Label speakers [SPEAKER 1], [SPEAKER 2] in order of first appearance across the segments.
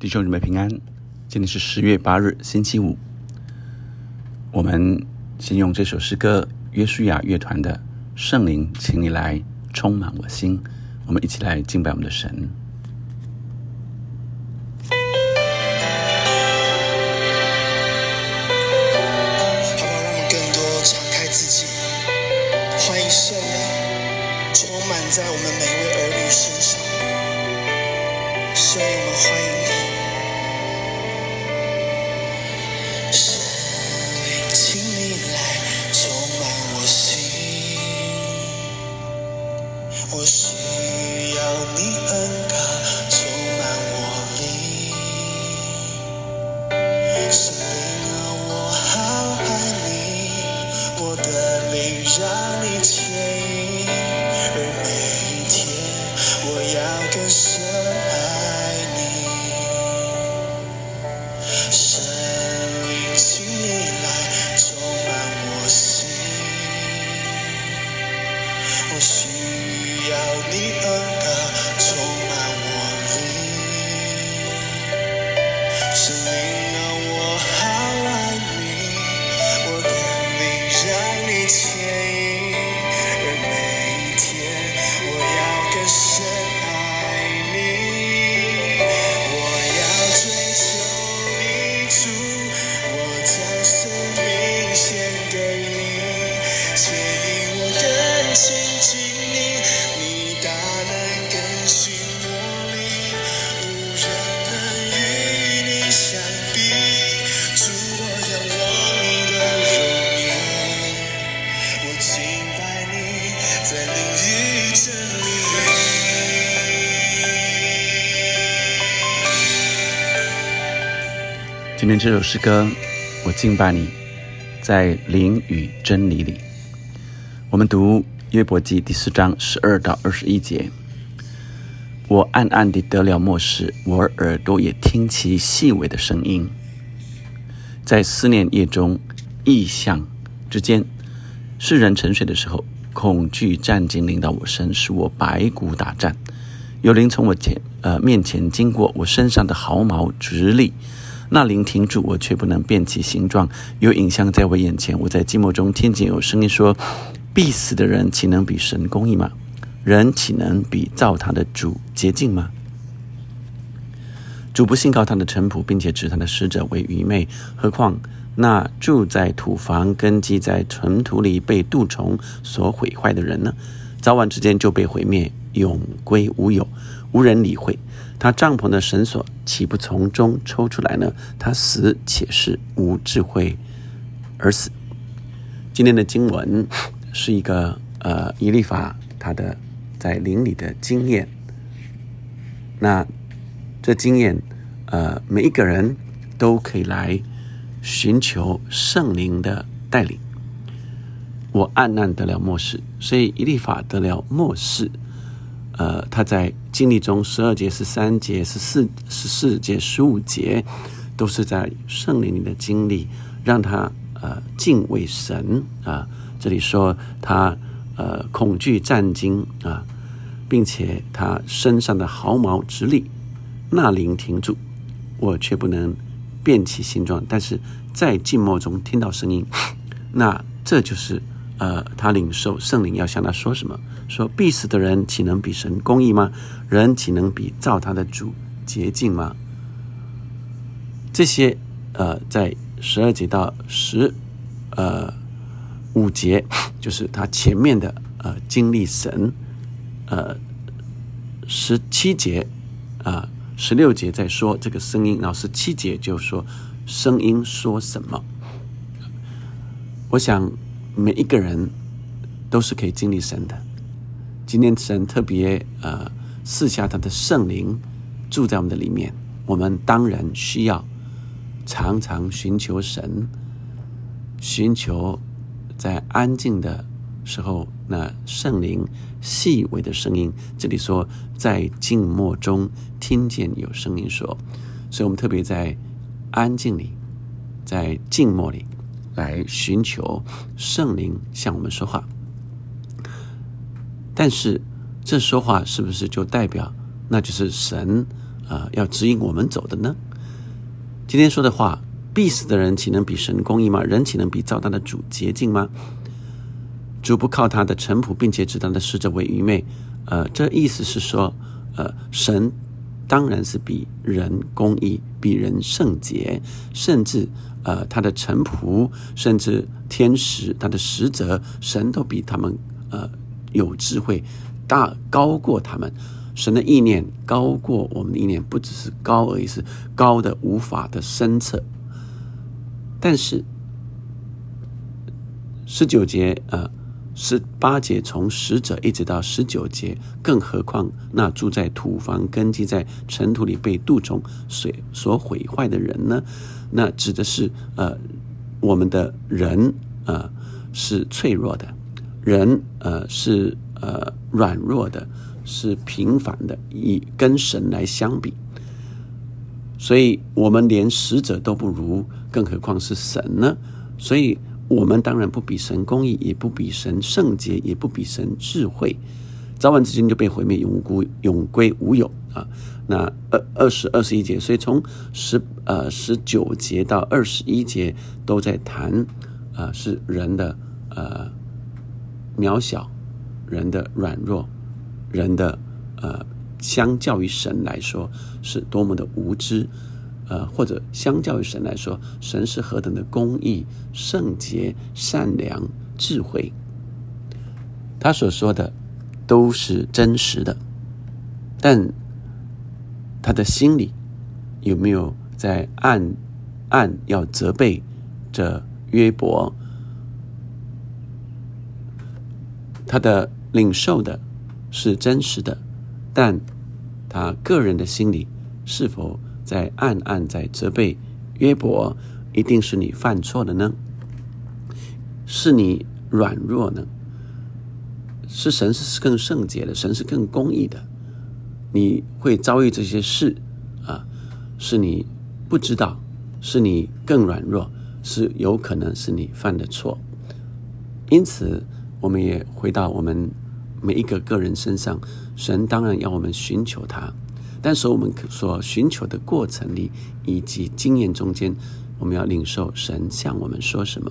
[SPEAKER 1] 弟兄姊妹平安，今天是十月八日，星期五。我们先用这首诗歌，约书亚乐团的《圣灵，请你来充满我心》，我们一起来敬拜我们的神。今天这首诗歌，我敬拜你，在灵与真理里。我们读约伯记第四章十二到二十一节。我暗暗地得了漠视，我耳朵也听其细微的声音。在思念夜中，意象之间，世人沉睡的时候，恐惧战惊临到我身，使我白骨打颤。有灵从我前呃面前经过，我身上的毫毛直立。那灵停住，我却不能变其形状。有影像在我眼前，我在寂寞中听见有声音说：“必死的人岂能比神公义吗？人岂能比造他的主洁净吗？”主不信告他的臣仆，并且指他的使者为愚昧。何况那住在土房、根基在尘土里、被蠹虫所毁坏的人呢？早晚之间就被毁灭，永归无有，无人理会。他帐篷的绳索岂不从中抽出来呢？他死且是无智慧而死。今天的经文是一个呃伊利法他的在灵里的经验。那这经验呃每一个人都可以来寻求圣灵的带领。我暗暗得了末世，所以伊利法得了末世。呃，他在经历中十二节、十三节、十四、十四节、十五节，都是在圣灵里的经历，让他呃敬畏神啊。这里说他呃恐惧战惊啊，并且他身上的毫毛直立，那灵停住，我却不能变其形状。但是在静默中听到声音，那这就是。呃，他领受圣灵要向他说什么？说必死的人岂能比神公义吗？人岂能比造他的主洁净吗？这些呃，在十二节到十呃五节，就是他前面的呃经历神，呃十七节啊十六节在说这个声音，然后十七节就说声音说什么？我想。每一个人都是可以经历神的。今天神特别呃赐下他的圣灵住在我们的里面，我们当然需要常常寻求神，寻求在安静的时候那圣灵细微的声音。这里说在静默中听见有声音说，所以我们特别在安静里，在静默里。来寻求圣灵向我们说话，但是这说话是不是就代表那就是神啊要指引我们走的呢？今天说的话，必死的人岂能比神公义吗？人岂能比造他的主洁净吗？主不靠他的臣仆，并且指他的使者为愚昧。呃，这意思是说，呃，神当然是比人公义，比人圣洁，甚至呃，他的臣仆，甚至天使，他的使者，神都比他们呃有智慧，大高过他们。神的意念高过我们的意念，不只是高而已，是高的无法的深测。但是十九节呃。十八节从使者一直到十九节，更何况那住在土房、根基在尘土里被蠹虫水所毁坏的人呢？那指的是呃，我们的人呃是脆弱的，人呃是呃软弱的，是平凡的，以跟神来相比，所以我们连使者都不如，更何况是神呢？所以。我们当然不比神公义，也不比神圣洁，也不比神智慧，早晚之间就被毁灭，永孤永归无有啊！那二二十二十一节，所以从十呃十九节到二十一节都在谈啊，是人的呃渺小，人的软弱，人的呃相较于神来说是多么的无知。呃，或者相较于神来说，神是何等的公义、圣洁、善良、智慧，他所说的都是真实的。但他的心里有没有在暗暗要责备这约伯？他的领受的是真实的，但他个人的心里是否？在暗暗在责备约伯，一定是你犯错了呢？是你软弱呢？是神是更圣洁的，神是更公义的。你会遭遇这些事啊？是你不知道，是你更软弱，是有可能是你犯的错。因此，我们也回到我们每一个个人身上，神当然要我们寻求他。但是我们所寻求的过程里，以及经验中间，我们要领受神向我们说什么，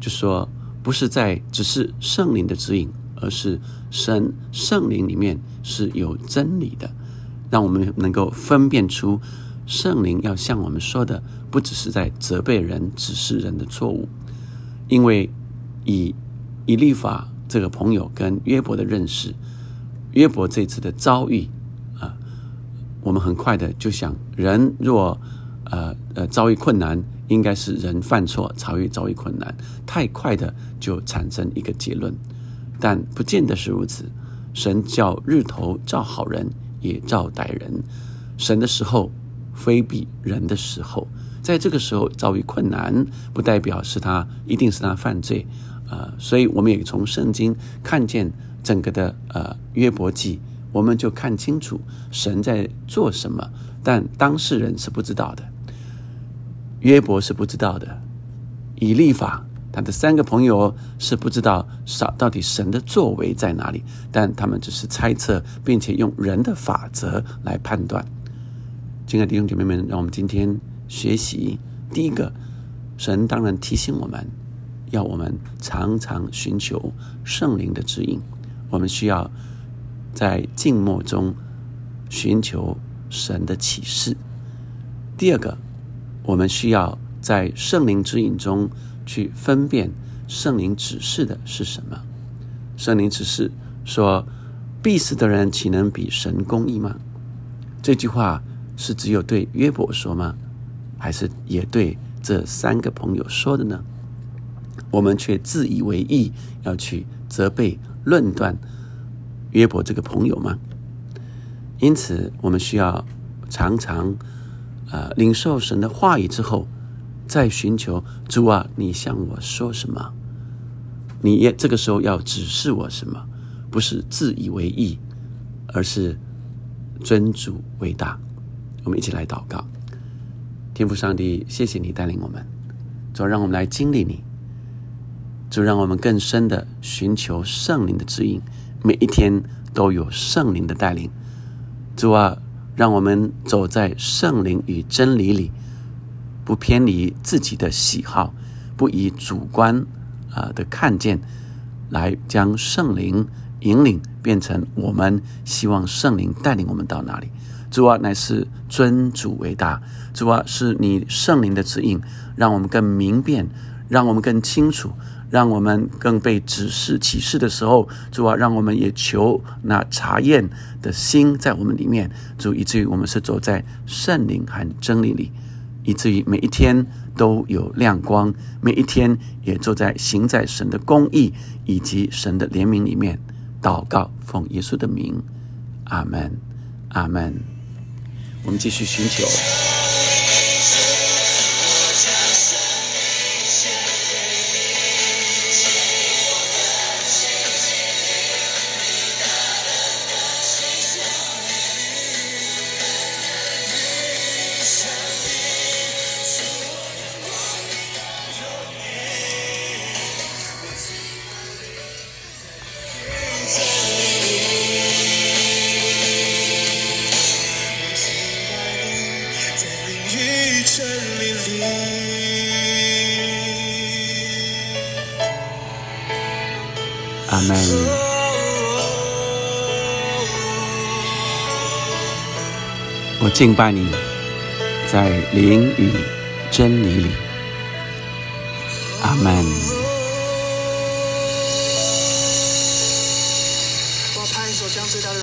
[SPEAKER 1] 就说不是在只是圣灵的指引，而是神圣灵里面是有真理的，让我们能够分辨出圣灵要向我们说的，不只是在责备人、指示人的错误，因为以以利法这个朋友跟约伯的认识，约伯这次的遭遇啊。我们很快的就想，人若呃呃遭遇困难，应该是人犯错才会遭遇困难。太快的就产生一个结论，但不见得是如此。神叫日头照好人也照歹人，神的时候非比人的时候，在这个时候遭遇困难，不代表是他一定是他犯罪啊。所以我们也从圣经看见整个的呃约伯记。我们就看清楚神在做什么，但当事人是不知道的。约伯是不知道的，以利法他的三个朋友是不知道到到底神的作为在哪里，但他们只是猜测，并且用人的法则来判断。亲爱的弟兄姐妹们，让我们今天学习第一个，神当然提醒我们，要我们常常寻求圣灵的指引，我们需要。在静默中寻求神的启示。第二个，我们需要在圣灵指引中去分辨圣灵指示的是什么。圣灵指示说：“必死的人岂能比神公义吗？”这句话是只有对约伯说吗？还是也对这三个朋友说的呢？我们却自以为意，要去责备、论断。约伯这个朋友吗？因此，我们需要常常，呃，领受神的话语之后，再寻求主啊，你向我说什么？你也这个时候要指示我什么？不是自以为意，而是尊主为大。我们一起来祷告，天父上帝，谢谢你带领我们，主让我们来经历你，就让我们更深的寻求圣灵的指引。每一天都有圣灵的带领，主啊，让我们走在圣灵与真理里，不偏离自己的喜好，不以主观啊的看见来将圣灵引领变成我们希望圣灵带领我们到哪里。主啊，乃是尊主为大。主啊，是你圣灵的指引，让我们更明辨，让我们更清楚。让我们更被指示启示的时候，主啊，让我们也求那查验的心在我们里面，主，以至于我们是走在圣灵和真理里，以至于每一天都有亮光，每一天也坐在行在神的公义以及神的怜悯里面。祷告，奉耶稣的名，阿门，阿门。我们继续寻求。阿门。我敬拜你，在灵与真理里。阿门。